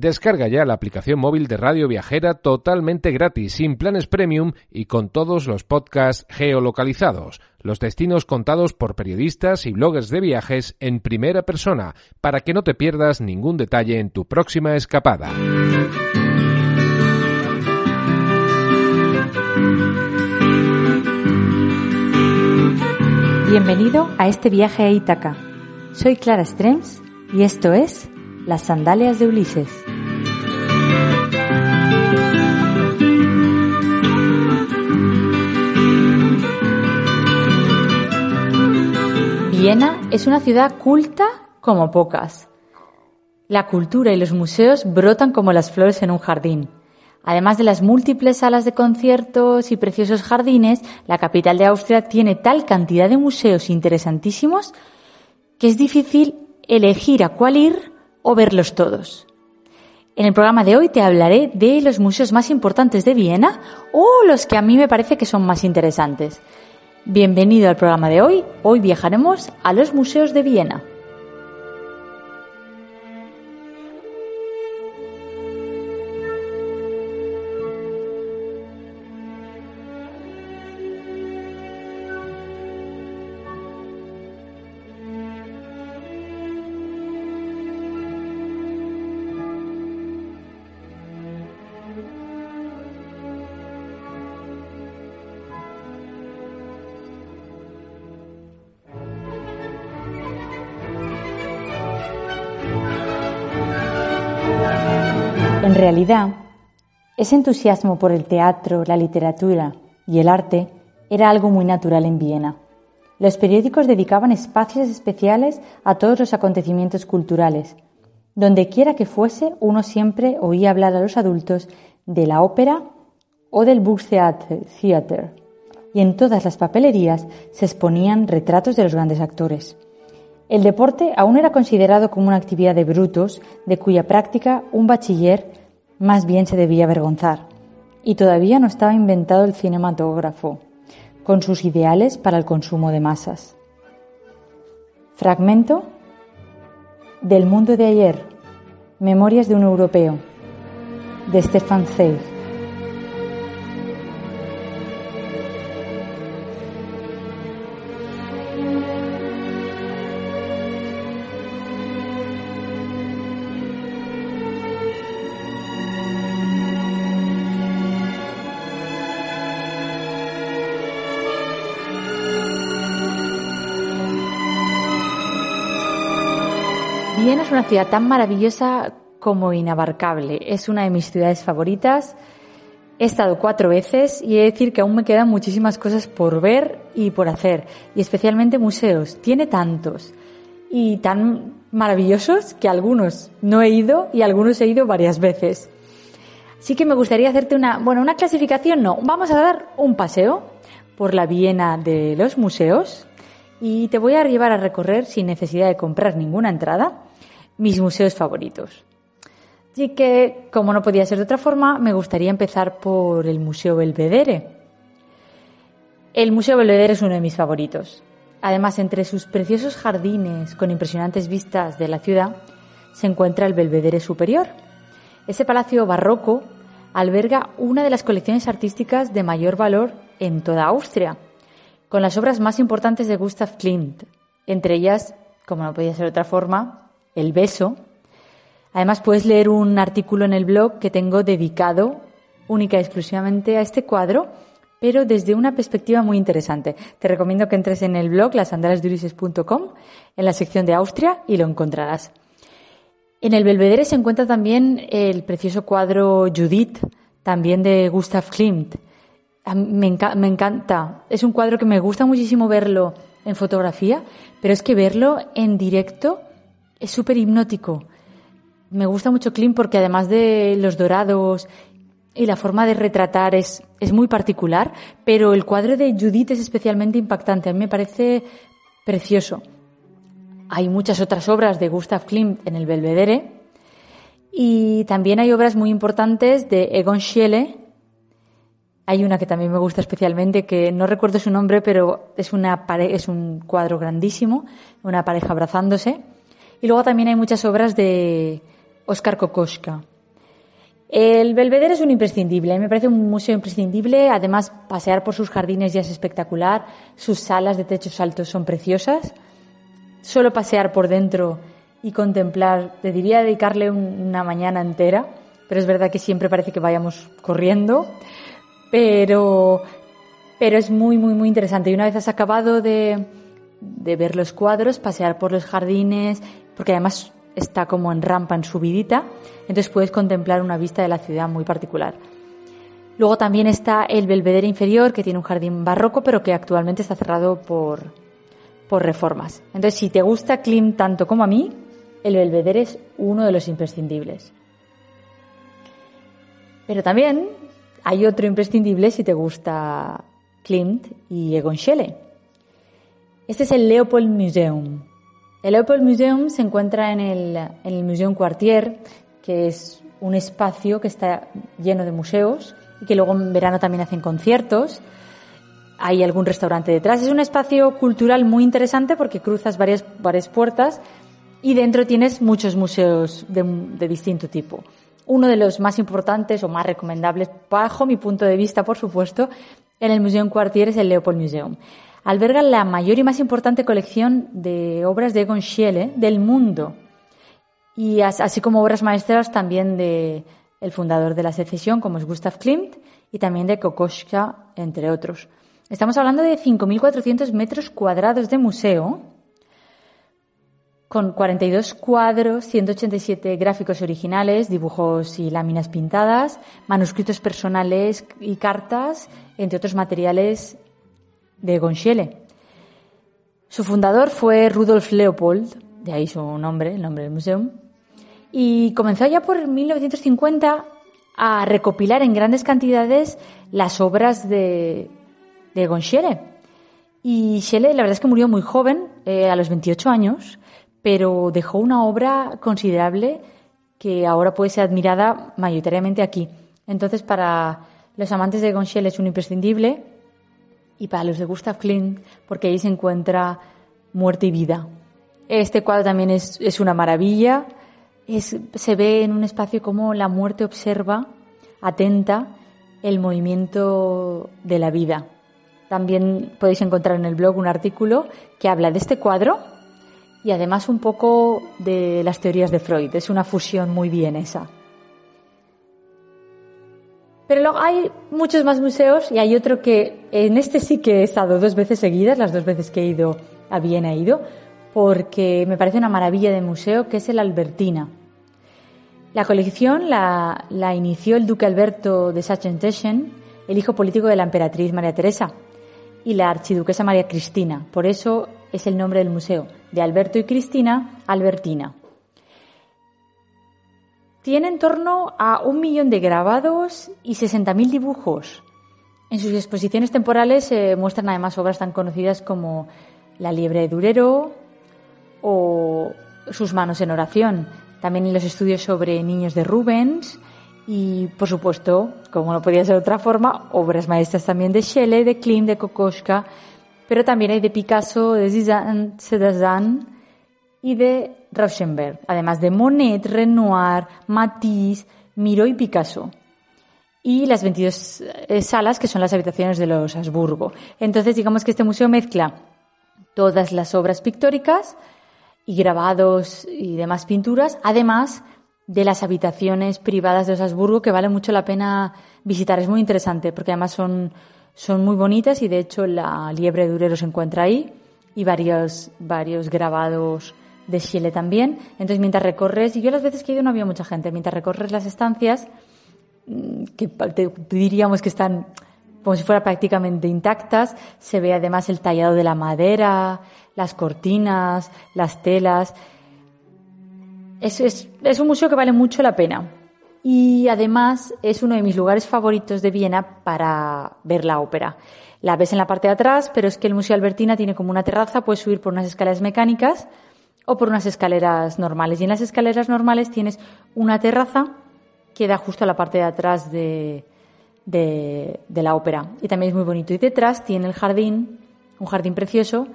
Descarga ya la aplicación móvil de Radio Viajera totalmente gratis, sin planes premium y con todos los podcasts geolocalizados, los destinos contados por periodistas y bloggers de viajes en primera persona, para que no te pierdas ningún detalle en tu próxima escapada. Bienvenido a este viaje a Ítaca. Soy Clara Strems y esto es Las Sandalias de Ulises. Viena es una ciudad culta como pocas. La cultura y los museos brotan como las flores en un jardín. Además de las múltiples salas de conciertos y preciosos jardines, la capital de Austria tiene tal cantidad de museos interesantísimos que es difícil elegir a cuál ir o verlos todos. En el programa de hoy te hablaré de los museos más importantes de Viena o los que a mí me parece que son más interesantes. Bienvenido al programa de hoy. Hoy viajaremos a los museos de Viena. Realidad, ese entusiasmo por el teatro, la literatura y el arte era algo muy natural en Viena. Los periódicos dedicaban espacios especiales a todos los acontecimientos culturales. Donde quiera que fuese, uno siempre oía hablar a los adultos de la ópera o del Theater, y en todas las papelerías se exponían retratos de los grandes actores. El deporte aún era considerado como una actividad de brutos, de cuya práctica un bachiller más bien se debía avergonzar. Y todavía no estaba inventado el cinematógrafo, con sus ideales para el consumo de masas. Fragmento del mundo de ayer, Memorias de un europeo, de Stefan Zweig. Viena es una ciudad tan maravillosa como inabarcable. Es una de mis ciudades favoritas. He estado cuatro veces y he de decir que aún me quedan muchísimas cosas por ver y por hacer, y especialmente museos. Tiene tantos y tan maravillosos que algunos no he ido y algunos he ido varias veces. Así que me gustaría hacerte una, bueno, una clasificación, no, vamos a dar un paseo por la Viena de los museos y te voy a llevar a recorrer sin necesidad de comprar ninguna entrada mis museos favoritos. Así que, como no podía ser de otra forma, me gustaría empezar por el Museo Belvedere. El Museo Belvedere es uno de mis favoritos. Además, entre sus preciosos jardines con impresionantes vistas de la ciudad, se encuentra el Belvedere Superior. Ese palacio barroco alberga una de las colecciones artísticas de mayor valor en toda Austria, con las obras más importantes de Gustav Klimt, entre ellas, como no podía ser de otra forma, el beso. Además, puedes leer un artículo en el blog que tengo dedicado única y exclusivamente a este cuadro, pero desde una perspectiva muy interesante. Te recomiendo que entres en el blog lasandalesdurises.com en la sección de Austria y lo encontrarás. En el Belvedere se encuentra también el precioso cuadro Judith, también de Gustav Klimt. Me encanta. Es un cuadro que me gusta muchísimo verlo en fotografía, pero es que verlo en directo es súper hipnótico. Me gusta mucho Klimt porque además de los dorados y la forma de retratar es, muy particular, pero el cuadro de Judith es especialmente impactante. A mí me parece precioso. Hay muchas otras obras de Gustav Klimt en el Belvedere y también hay obras muy importantes de Egon Schiele. Hay una que también me gusta especialmente, que no recuerdo su nombre, pero es, una es un cuadro grandísimo, una pareja abrazándose. Y luego también hay muchas obras de Oscar Kokoschka. El Belvedere es un imprescindible, me parece un museo imprescindible. Además, pasear por sus jardines ya es espectacular. Sus salas de techos altos son preciosas. Solo pasear por dentro y contemplar, te diría dedicarle una mañana entera, pero es verdad que siempre parece que vayamos corriendo. Pero, pero es muy, muy, muy interesante. Y una vez has acabado de, de ver los cuadros, pasear por los jardines, porque además está como en rampa, en subidita, entonces puedes contemplar una vista de la ciudad muy particular. Luego también está el Belvedere inferior, que tiene un jardín barroco, pero que actualmente está cerrado por, por reformas. Entonces, si te gusta Klimt tanto como a mí, el Belvedere es uno de los imprescindibles. Pero también hay otro imprescindible si te gusta Klimt y Egon Schiele. Este es el Leopold Museum. El Leopold Museum se encuentra en el, en el Museum Quartier, que es un espacio que está lleno de museos y que luego en verano también hacen conciertos. Hay algún restaurante detrás. Es un espacio cultural muy interesante porque cruzas varias, varias puertas y dentro tienes muchos museos de, de distinto tipo. Uno de los más importantes o más recomendables, bajo mi punto de vista, por supuesto, en el Museum Quartier es el Leopold Museum alberga la mayor y más importante colección de obras de Egon Schiele del mundo, y así como obras maestras también de el fundador de la secesión, como es Gustav Klimt, y también de Kokoschka, entre otros. Estamos hablando de 5.400 metros cuadrados de museo, con 42 cuadros, 187 gráficos originales, dibujos y láminas pintadas, manuscritos personales y cartas, entre otros materiales de Gonchiele. Su fundador fue Rudolf Leopold, de ahí su nombre, el nombre del museo, y comenzó ya por 1950 a recopilar en grandes cantidades las obras de, de. Y Schele, la verdad es que murió muy joven, eh, a los 28 años, pero dejó una obra considerable que ahora puede ser admirada mayoritariamente aquí. Entonces, para los amantes de Gonchiele es un imprescindible y para los de Gustav Klimt, porque ahí se encuentra muerte y vida. Este cuadro también es, es una maravilla. Es, se ve en un espacio como la muerte observa, atenta, el movimiento de la vida. También podéis encontrar en el blog un artículo que habla de este cuadro y además un poco de las teorías de Freud. Es una fusión muy bien esa. Pero luego hay muchos más museos y hay otro que en este sí que he estado dos veces seguidas, las dos veces que he ido a Viena ido, porque me parece una maravilla de museo, que es el Albertina. La colección la, la inició el duque Alberto de Sachsen-Teschen, el hijo político de la emperatriz María Teresa, y la archiduquesa María Cristina. Por eso es el nombre del museo, de Alberto y Cristina, Albertina. Tiene en torno a un millón de grabados y 60.000 dibujos. En sus exposiciones temporales se muestran además obras tan conocidas como La liebre de Durero o Sus manos en oración. También los estudios sobre niños de Rubens y, por supuesto, como no podía ser de otra forma, obras maestras también de Shelley, de Klimt, de Kokoschka, pero también hay de Picasso, de Cézanne y de Rauschenberg, además de Monet, Renoir, Matisse, Miro y Picasso. Y las 22 eh, salas que son las habitaciones de los Habsburgo. Entonces, digamos que este museo mezcla todas las obras pictóricas y grabados y demás pinturas, además de las habitaciones privadas de los Habsburgo que vale mucho la pena visitar. Es muy interesante porque además son, son muy bonitas y de hecho la liebre de Durero se encuentra ahí y varios, varios grabados de Chile también. Entonces, mientras recorres, y yo las veces que he ido no había mucha gente, mientras recorres las estancias, mm, que diríamos que están como si fueran prácticamente intactas, se ve además el tallado de la madera, las cortinas, las telas. Es, es, es un museo que vale mucho la pena. Y además es uno de mis lugares favoritos de Viena para ver la ópera. La ves en la parte de atrás, pero es que el Museo Albertina tiene como una terraza, puedes subir por unas escaleras mecánicas o por unas escaleras normales. Y en las escaleras normales tienes una terraza que da justo a la parte de atrás de, de, la ópera. Y también es muy bonito. Y detrás tiene el jardín, un jardín precioso,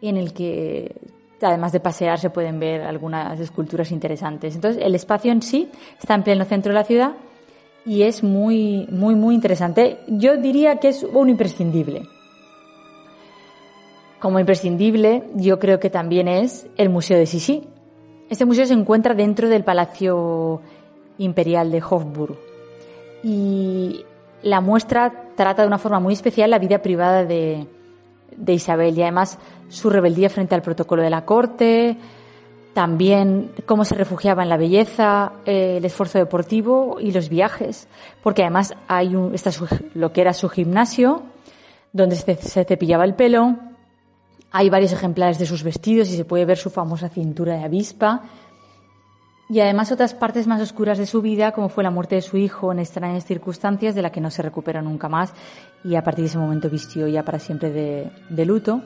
en el que además de pasear se pueden ver algunas esculturas interesantes. Entonces, el espacio en sí está en pleno centro de la ciudad y es muy, muy, muy interesante. Yo diría que es un imprescindible. Como imprescindible, yo creo que también es el Museo de Sisi. Este museo se encuentra dentro del Palacio Imperial de Hofburg y la muestra trata de una forma muy especial la vida privada de, de Isabel y además su rebeldía frente al protocolo de la corte, también cómo se refugiaba en la belleza, eh, el esfuerzo deportivo y los viajes, porque además hay un, está lo que era su gimnasio, donde se, cepillaba el pelo, hay varios ejemplares de sus vestidos y se puede ver su famosa cintura de avispa, y además otras partes más oscuras de su vida, como fue la muerte de su hijo en extrañas circunstancias de la que no se recuperó nunca más y a partir de ese momento vistió ya para siempre de, luto,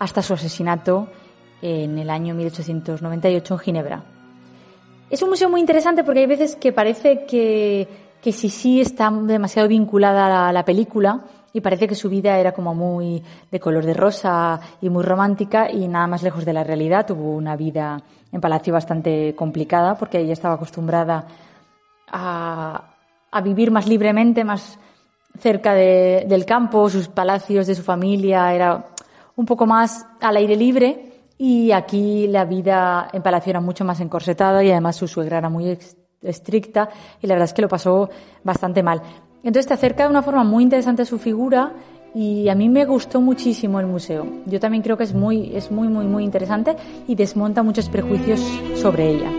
hasta su asesinato en el año 1898 en Ginebra. Es un museo muy interesante porque hay veces que parece que, que sí está demasiado vinculada a la película y parece que su vida era como muy de color de rosa y muy romántica y nada más lejos de la realidad. Tuvo una vida en palacio bastante complicada porque ella estaba acostumbrada a, vivir más libremente, más cerca de, del campo, sus palacios de su familia era un poco más al aire libre y aquí la vida en Palacio era mucho más encorsetada y además su suegra era muy estricta y la verdad es que lo pasó bastante mal. Entonces te acerca de una forma muy interesante a su figura y a mí me gustó muchísimo el museo. Yo también creo que es muy, es muy, muy, muy interesante y desmonta muchos prejuicios sobre ella.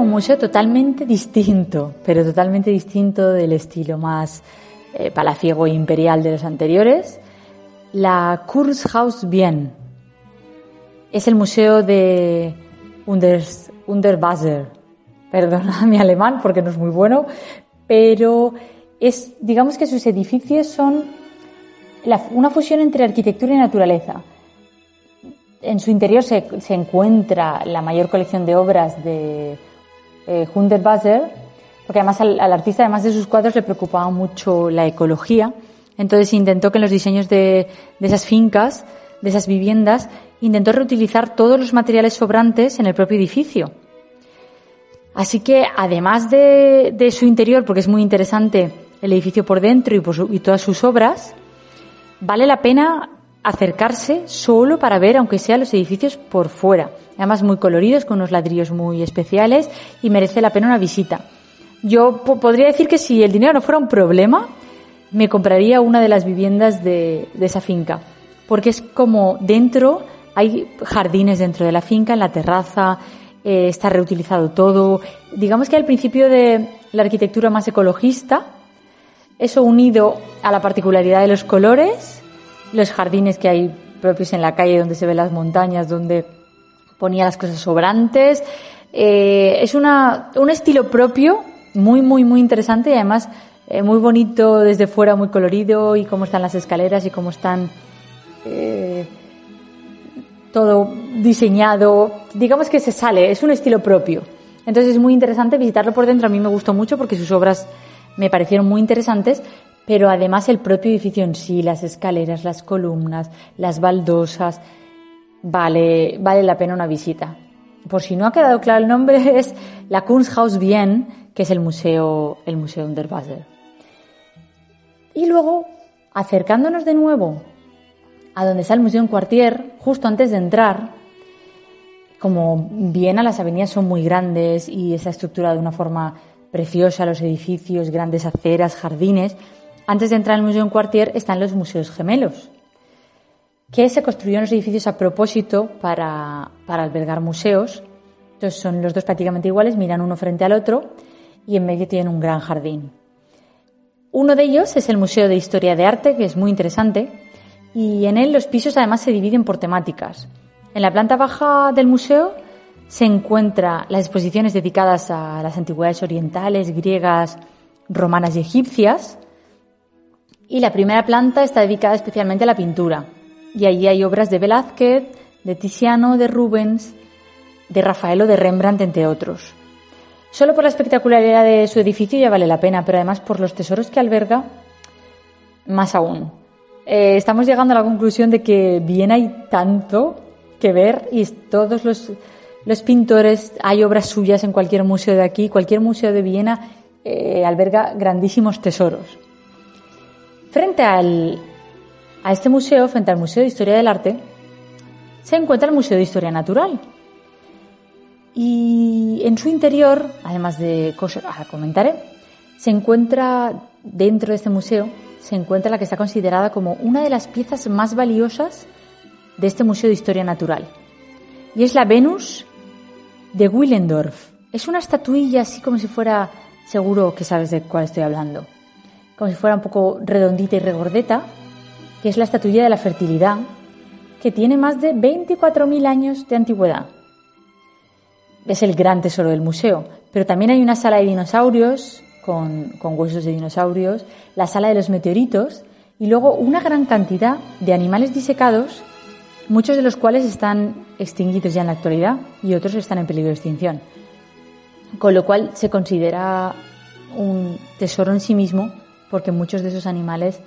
Un museo totalmente distinto, pero totalmente distinto del estilo más eh, palaciego e imperial de los anteriores. La Kunsthaus Wien es el museo de Unders, Underwasser. Perdona mi alemán porque no es muy bueno, pero es, digamos que sus edificios son una fusión entre arquitectura y naturaleza. En su interior se encuentra la mayor colección de obras de eh, Hundertwasser, porque además al, artista, además de sus cuadros, le preocupaba mucho la ecología. Entonces intentó que en los diseños de, esas fincas, de esas viviendas, intentó reutilizar todos los materiales sobrantes en el propio edificio. Así que, además de, su interior, porque es muy interesante el edificio por dentro y, por y todas sus obras, vale la pena acercarse solo para ver, aunque sea los edificios por fuera. Además muy coloridos, con unos ladrillos muy especiales y merece la pena una visita. Yo podría decir que si el dinero no fuera un problema, me compraría una de las viviendas de, de esa finca. Porque es como dentro, hay jardines dentro de la finca, en la terraza, eh, está reutilizado todo. Digamos que al principio de la arquitectura más ecologista, eso unido a la particularidad de los colores, los jardines que hay propios en la calle donde se ven las montañas, donde ponía las cosas sobrantes. Eh, es una, un estilo propio, muy, muy, muy interesante y además eh, muy bonito desde fuera, muy colorido y cómo están las escaleras y cómo están eh, todo diseñado. Digamos que se sale, es un estilo propio. Entonces es muy interesante visitarlo por dentro. A mí me gustó mucho porque sus obras me parecieron muy interesantes, pero además el propio edificio en sí, las escaleras, las columnas, las baldosas, vale, vale la pena una visita. Por si no ha quedado claro el nombre, es la Kunsthaus Wien, que es el museo, el museo Unterwasser. Y luego, acercándonos de nuevo a donde está el Museo en Quartier, justo antes de entrar, como Viena, las avenidas son muy grandes y está estructurada de una forma preciosa, los edificios, grandes aceras, jardines. Antes de entrar al Museo en Quartier están los museos gemelos, que se construyeron los edificios a propósito para, para albergar museos. Entonces son los dos prácticamente iguales, miran uno frente al otro y en medio tienen un gran jardín. Uno de ellos es el Museo de Historia de Arte, que es muy interesante, y en él los pisos además se dividen por temáticas. En la planta baja del museo se encuentran las exposiciones dedicadas a las antigüedades orientales, griegas, romanas y egipcias. Y la primera planta está dedicada especialmente a la pintura. Y allí hay obras de Velázquez, de Tiziano, de Rubens, de Rafael de Rembrandt, entre otros. Solo por la espectacularidad de su edificio ya vale la pena, pero además por los tesoros que alberga, más aún. Eh, estamos llegando a la conclusión de que bien hay tanto que ver y todos los, los pintores, hay obras suyas en cualquier museo de aquí, cualquier museo de Viena eh, alberga grandísimos tesoros. Frente al, a este museo, frente al Museo de Historia del Arte, se encuentra el Museo de Historia Natural. Y en su interior, además de cosas, ahora comentaré, se encuentra dentro de este museo, se encuentra la que está considerada como una de las piezas más valiosas de este Museo de Historia Natural. Y es la Venus de Willendorf. Es una estatuilla así como si fuera, seguro que sabes de cuál estoy hablando, como si fuera un poco redondita y regordeta, que es la estatuilla de la fertilidad, que tiene más de 24.000 años de antigüedad. Es el gran tesoro del museo, pero también hay una sala de dinosaurios con, con huesos de dinosaurios, la sala de los meteoritos y luego una gran cantidad de animales disecados muchos de los cuales están extinguidos ya en la actualidad y otros están en peligro de extinción. Con lo cual se considera un tesoro en sí mismo porque muchos de esos animales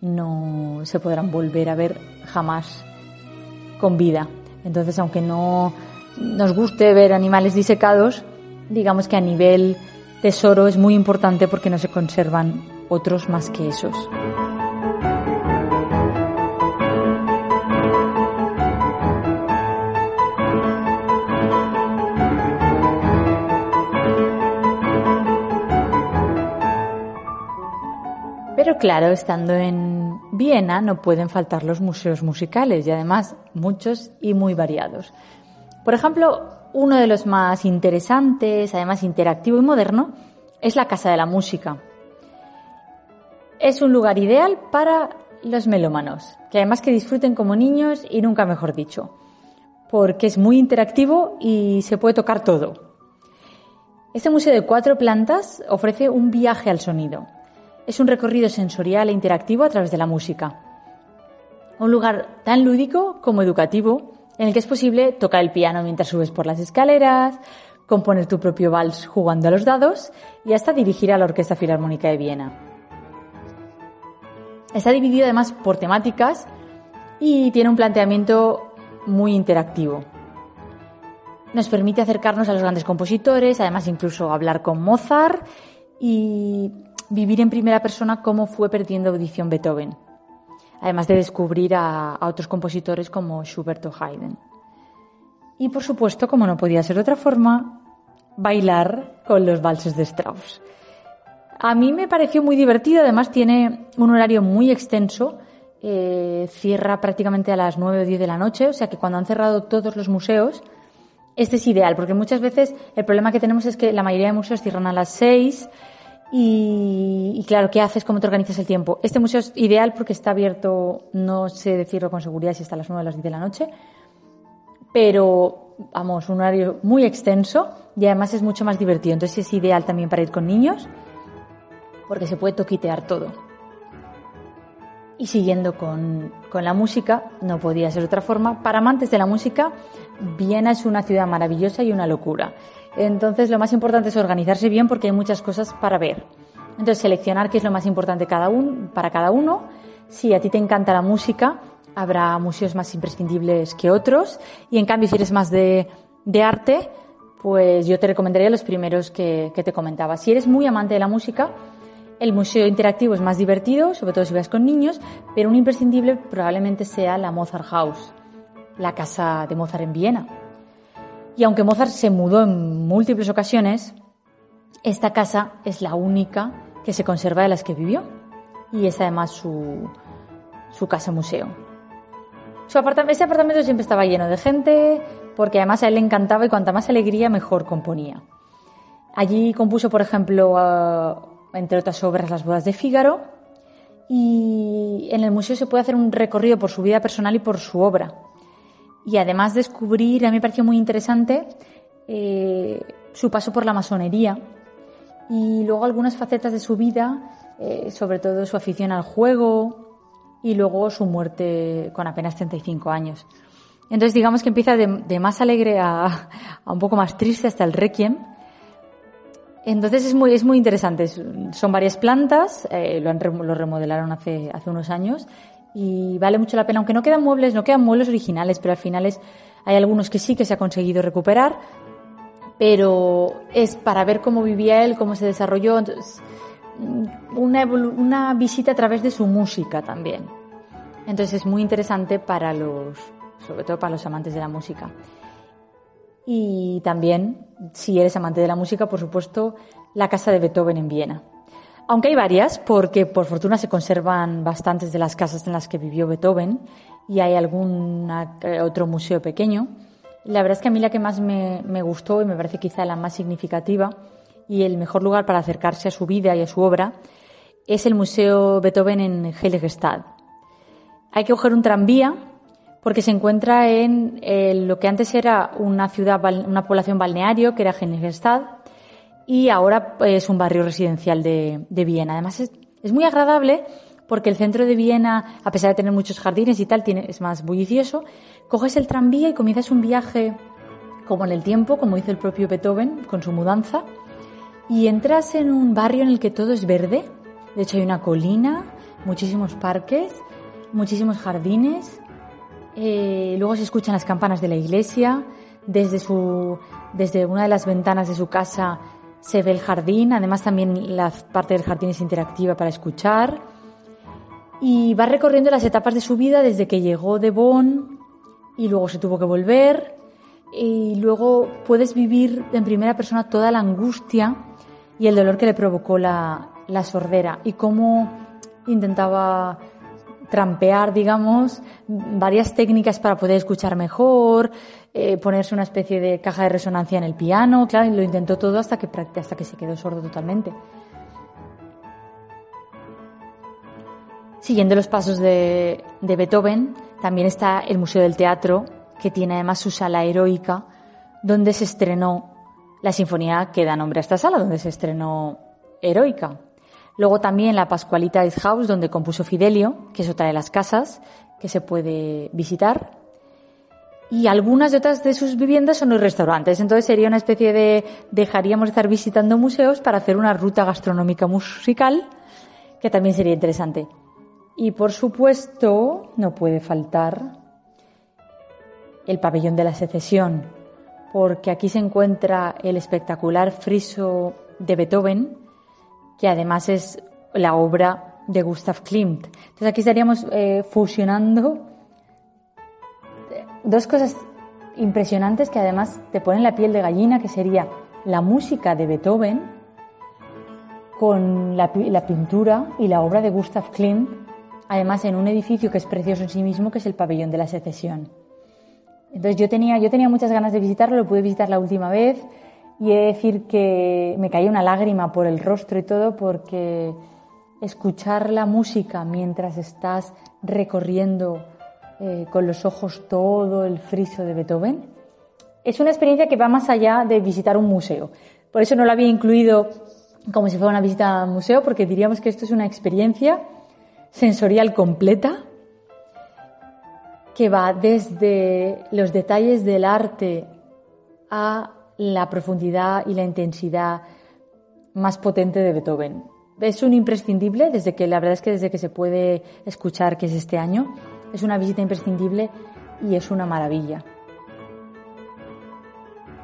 no se podrán volver a ver jamás con vida. Entonces, aunque no nos guste ver animales disecados, digamos que a nivel tesoro es muy importante porque no se conservan otros más que esos. Pero claro, estando en Viena no pueden faltar los museos musicales y además muchos y muy variados. Por ejemplo, uno de los más interesantes, además interactivo y moderno, es la Casa de la Música. Es un lugar ideal para los melómanos, que además que disfruten como niños y nunca mejor dicho, porque es muy interactivo y se puede tocar todo. Este museo de cuatro plantas ofrece un viaje al sonido, es un recorrido sensorial e interactivo a través de la música. Un lugar tan lúdico como educativo en el que es posible tocar el piano mientras subes por las escaleras, componer tu propio vals jugando a los dados y hasta dirigir a la Orquesta Filarmónica de Viena. Está dividido además por temáticas y tiene un planteamiento muy interactivo. Nos permite acercarnos a los grandes compositores, además incluso hablar con Mozart y vivir en primera persona cómo fue perdiendo audición Beethoven, además de descubrir a, otros compositores como Schubert o Haydn. Y por supuesto, como no podía ser de otra forma, bailar con los valses de Strauss. A mí me pareció muy divertido, además tiene un horario muy extenso, eh, cierra prácticamente a las 9 o 10 de la noche, o sea que cuando han cerrado todos los museos, este es ideal, porque muchas veces el problema que tenemos es que la mayoría de museos cierran a las 6 y, claro, ¿qué haces? ¿Cómo te organizas el tiempo? Este museo es ideal porque está abierto, no sé decirlo con seguridad si está a las 9 o las 10 de la noche, pero vamos, un horario muy extenso y además es mucho más divertido. Entonces es ideal también para ir con niños porque se puede toquitear todo. Y siguiendo con, con la música, no podía ser de otra forma. Para amantes de la música, Viena es una ciudad maravillosa y una locura. Entonces lo más importante es organizarse bien porque hay muchas cosas para ver. Entonces seleccionar qué es lo más importante cada uno, para cada uno. Si a ti te encanta la música, habrá museos más imprescindibles que otros. Y en cambio, si eres más de, arte, pues yo te recomendaría los primeros que, que te comentaba. Si eres muy amante de la música, el museo interactivo es más divertido, sobre todo si vas con niños, pero un imprescindible probablemente sea la Mozart House, la casa de Mozart en Viena. Y aunque Mozart se mudó en múltiples ocasiones, esta casa es la única que se conserva de las que vivió. Y es además su, su casa museo. Su apartamento, ese apartamento siempre estaba lleno de gente, porque además a él le encantaba y cuanta más alegría, mejor componía. Allí compuso, por ejemplo, entre otras obras, Las bodas de Fígaro. Y en el museo se puede hacer un recorrido por su vida personal y por su obra. Y además descubrir, a mí me pareció muy interesante eh, su paso por la masonería y luego algunas facetas de su vida, eh, sobre todo su afición al juego y luego su muerte con apenas 35 años. Entonces digamos que empieza de, más alegre a, un poco más triste hasta el requiem. Entonces es muy, es muy interesante. Son varias plantas, eh, lo, han, lo remodelaron hace, hace unos años y vale mucho la pena, aunque no quedan muebles, no quedan muebles originales, pero al final es, hay algunos que sí que se ha conseguido recuperar, pero es para ver cómo vivía él, cómo se desarrolló, entonces, una, una visita a través de su música también. Entonces es muy interesante para los, sobre todo para los amantes de la música. Y también, si eres amante de la música, por supuesto, la casa de Beethoven en Viena. Aunque hay varias, porque por fortuna se conservan bastantes de las casas en las que vivió Beethoven y hay algún eh, otro museo pequeño. La verdad es que a mí la que más me, gustó y me parece quizá la más significativa y el mejor lugar para acercarse a su vida y a su obra es el Museo Beethoven en Heiligestad. Hay que coger un tranvía porque se encuentra en lo que antes era una ciudad, una población balneario, que era Heiligestad, y ahora es un barrio residencial de, Viena. Además es, muy agradable porque el centro de Viena, a pesar de tener muchos jardines y tal, tiene, es más bullicioso. Coges el tranvía y comienzas un viaje como en el tiempo, como hizo el propio Beethoven con su mudanza, y entras en un barrio en el que todo es verde. De hecho hay una colina, muchísimos parques, muchísimos jardines. Eh, luego se escuchan las campanas de la iglesia. Desde, su, desde una de las ventanas de su casa se ve el jardín, además también la parte del jardín es interactiva para escuchar. Y va recorriendo las etapas de su vida desde que llegó de Bonn y luego se tuvo que volver. Y luego puedes vivir en primera persona toda la angustia y el dolor que le provocó la, la sordera y cómo intentaba trampear, digamos, varias técnicas para poder escuchar mejor, eh, ponerse una especie de caja de resonancia en el piano, claro, lo intentó todo hasta que, hasta que se quedó sordo totalmente. Siguiendo los pasos de, de Beethoven, también está el Museo del Teatro, que tiene además su sala heroica, donde se estrenó la sinfonía que da nombre a esta sala, donde se estrenó Heroica. Luego también la Pascualita House, donde compuso Fidelio, que es otra de las casas que se puede visitar. Y algunas de otras de sus viviendas son los restaurantes. Entonces sería una especie de dejaríamos de estar visitando museos para hacer una ruta gastronómica musical, que también sería interesante. Y por supuesto, no puede faltar el pabellón de la secesión, porque aquí se encuentra el espectacular friso de Beethoven, que además es la obra de Gustav Klimt. Entonces aquí estaríamos eh, fusionando dos cosas impresionantes que además te ponen la piel de gallina, que sería la música de Beethoven con la, la pintura y la obra de Gustav Klimt, además en un edificio que es precioso en sí mismo, que es el pabellón de la secesión. Entonces yo tenía, yo tenía muchas ganas de visitarlo, lo pude visitar la última vez, y he de decir que me caía una lágrima por el rostro y todo porque escuchar la música mientras estás recorriendo eh, con los ojos todo el friso de Beethoven es una experiencia que va más allá de visitar un museo. Por eso no lo había incluido como si fuera una visita a un museo porque diríamos que esto es una experiencia sensorial completa que va desde los detalles del arte a la profundidad y la intensidad más potente de Beethoven. Es un imprescindible desde que la verdad es que desde que se puede escuchar que es este año, es una visita imprescindible y es una maravilla.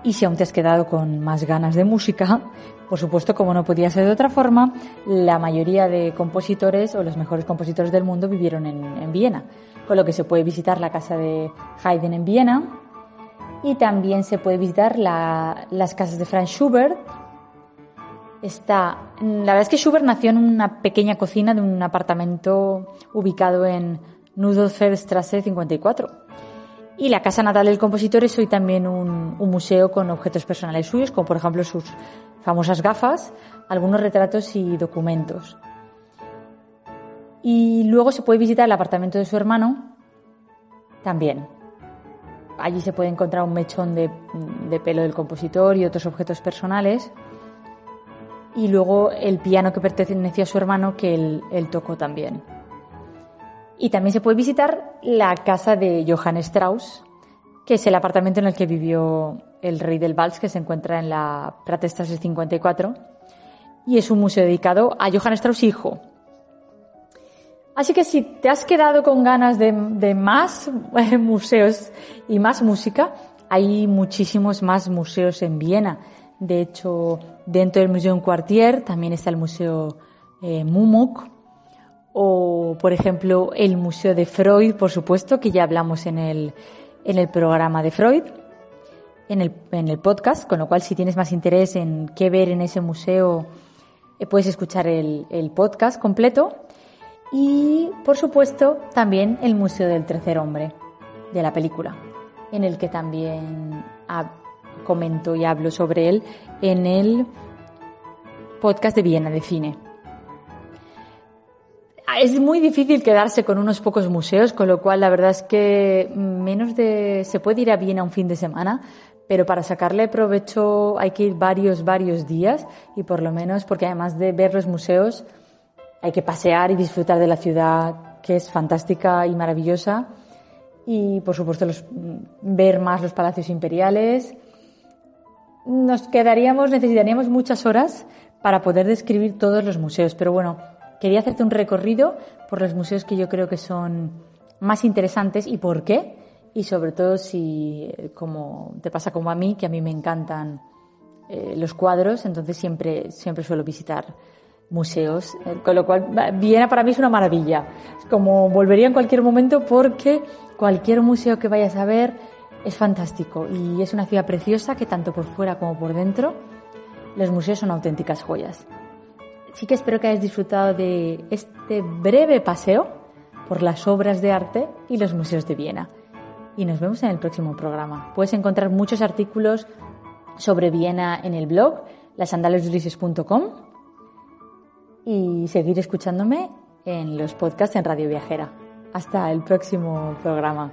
Y si aún te has quedado con más ganas de música, por supuesto, como no podía ser de otra forma, la mayoría de compositores o los mejores compositores del mundo vivieron en, en Viena, con lo que se puede visitar la casa de Haydn en Viena, y también se puede visitar las casas de Franz Schubert. Está, la verdad es que Schubert nació en una pequeña cocina de un apartamento ubicado en Nudelfeldstrasse 54. Y la casa natal del compositor es hoy también un, un, museo con objetos personales suyos, como por ejemplo sus famosas gafas, algunos retratos y documentos. Y luego se puede visitar el apartamento de su hermano también. Allí se puede encontrar un mechón de, pelo del compositor y otros objetos personales. Y luego el piano que pertenecía a su hermano que él, tocó también. Y también se puede visitar la casa de Johann Strauss, que es el apartamento en el que vivió el rey del vals, que se encuentra en la Pratestrasse 54. Y es un museo dedicado a Johann Strauss hijo. Así que si te has quedado con ganas de, más museos y más música, hay muchísimos más museos en Viena. De hecho, dentro del Museo Quartier también está el Museo eh, Mumok, o por ejemplo el Museo de Freud, por supuesto, que ya hablamos en el, en el programa de Freud, en el, en el podcast, con lo cual si tienes más interés en qué ver en ese museo, eh, puedes escuchar el, el podcast completo. Y por supuesto también el Museo del Tercer Hombre, de la película, en el que también comento y hablo sobre él en el podcast de Viena de cine. Es muy difícil quedarse con unos pocos museos, con lo cual la verdad es que menos de se puede ir a Viena un fin de semana, pero para sacarle provecho hay que ir varios, varios días y por lo menos porque además de ver los museos hay que pasear y disfrutar de la ciudad que es fantástica y maravillosa y por supuesto los, ver más los palacios imperiales. Nos quedaríamos, necesitaríamos muchas horas para poder describir todos los museos, pero bueno, quería hacerte un recorrido por los museos que yo creo que son más interesantes y por qué. Y sobre todo si, como te pasa como a mí, que a mí me encantan eh, los cuadros, entonces siempre, siempre suelo visitar museos. Eh, con lo cual, Viena para mí es una maravilla. Como volvería en cualquier momento porque cualquier museo que vayas a ver es fantástico y es una ciudad preciosa que tanto por fuera como por dentro los museos son auténticas joyas. Sí que espero que hayas disfrutado de este breve paseo por las obras de arte y los museos de Viena. Y nos vemos en el próximo programa. Puedes encontrar muchos artículos sobre Viena en el blog lasandalesdulises.com y seguir escuchándome en los podcasts en Radio Viajera. Hasta el próximo programa.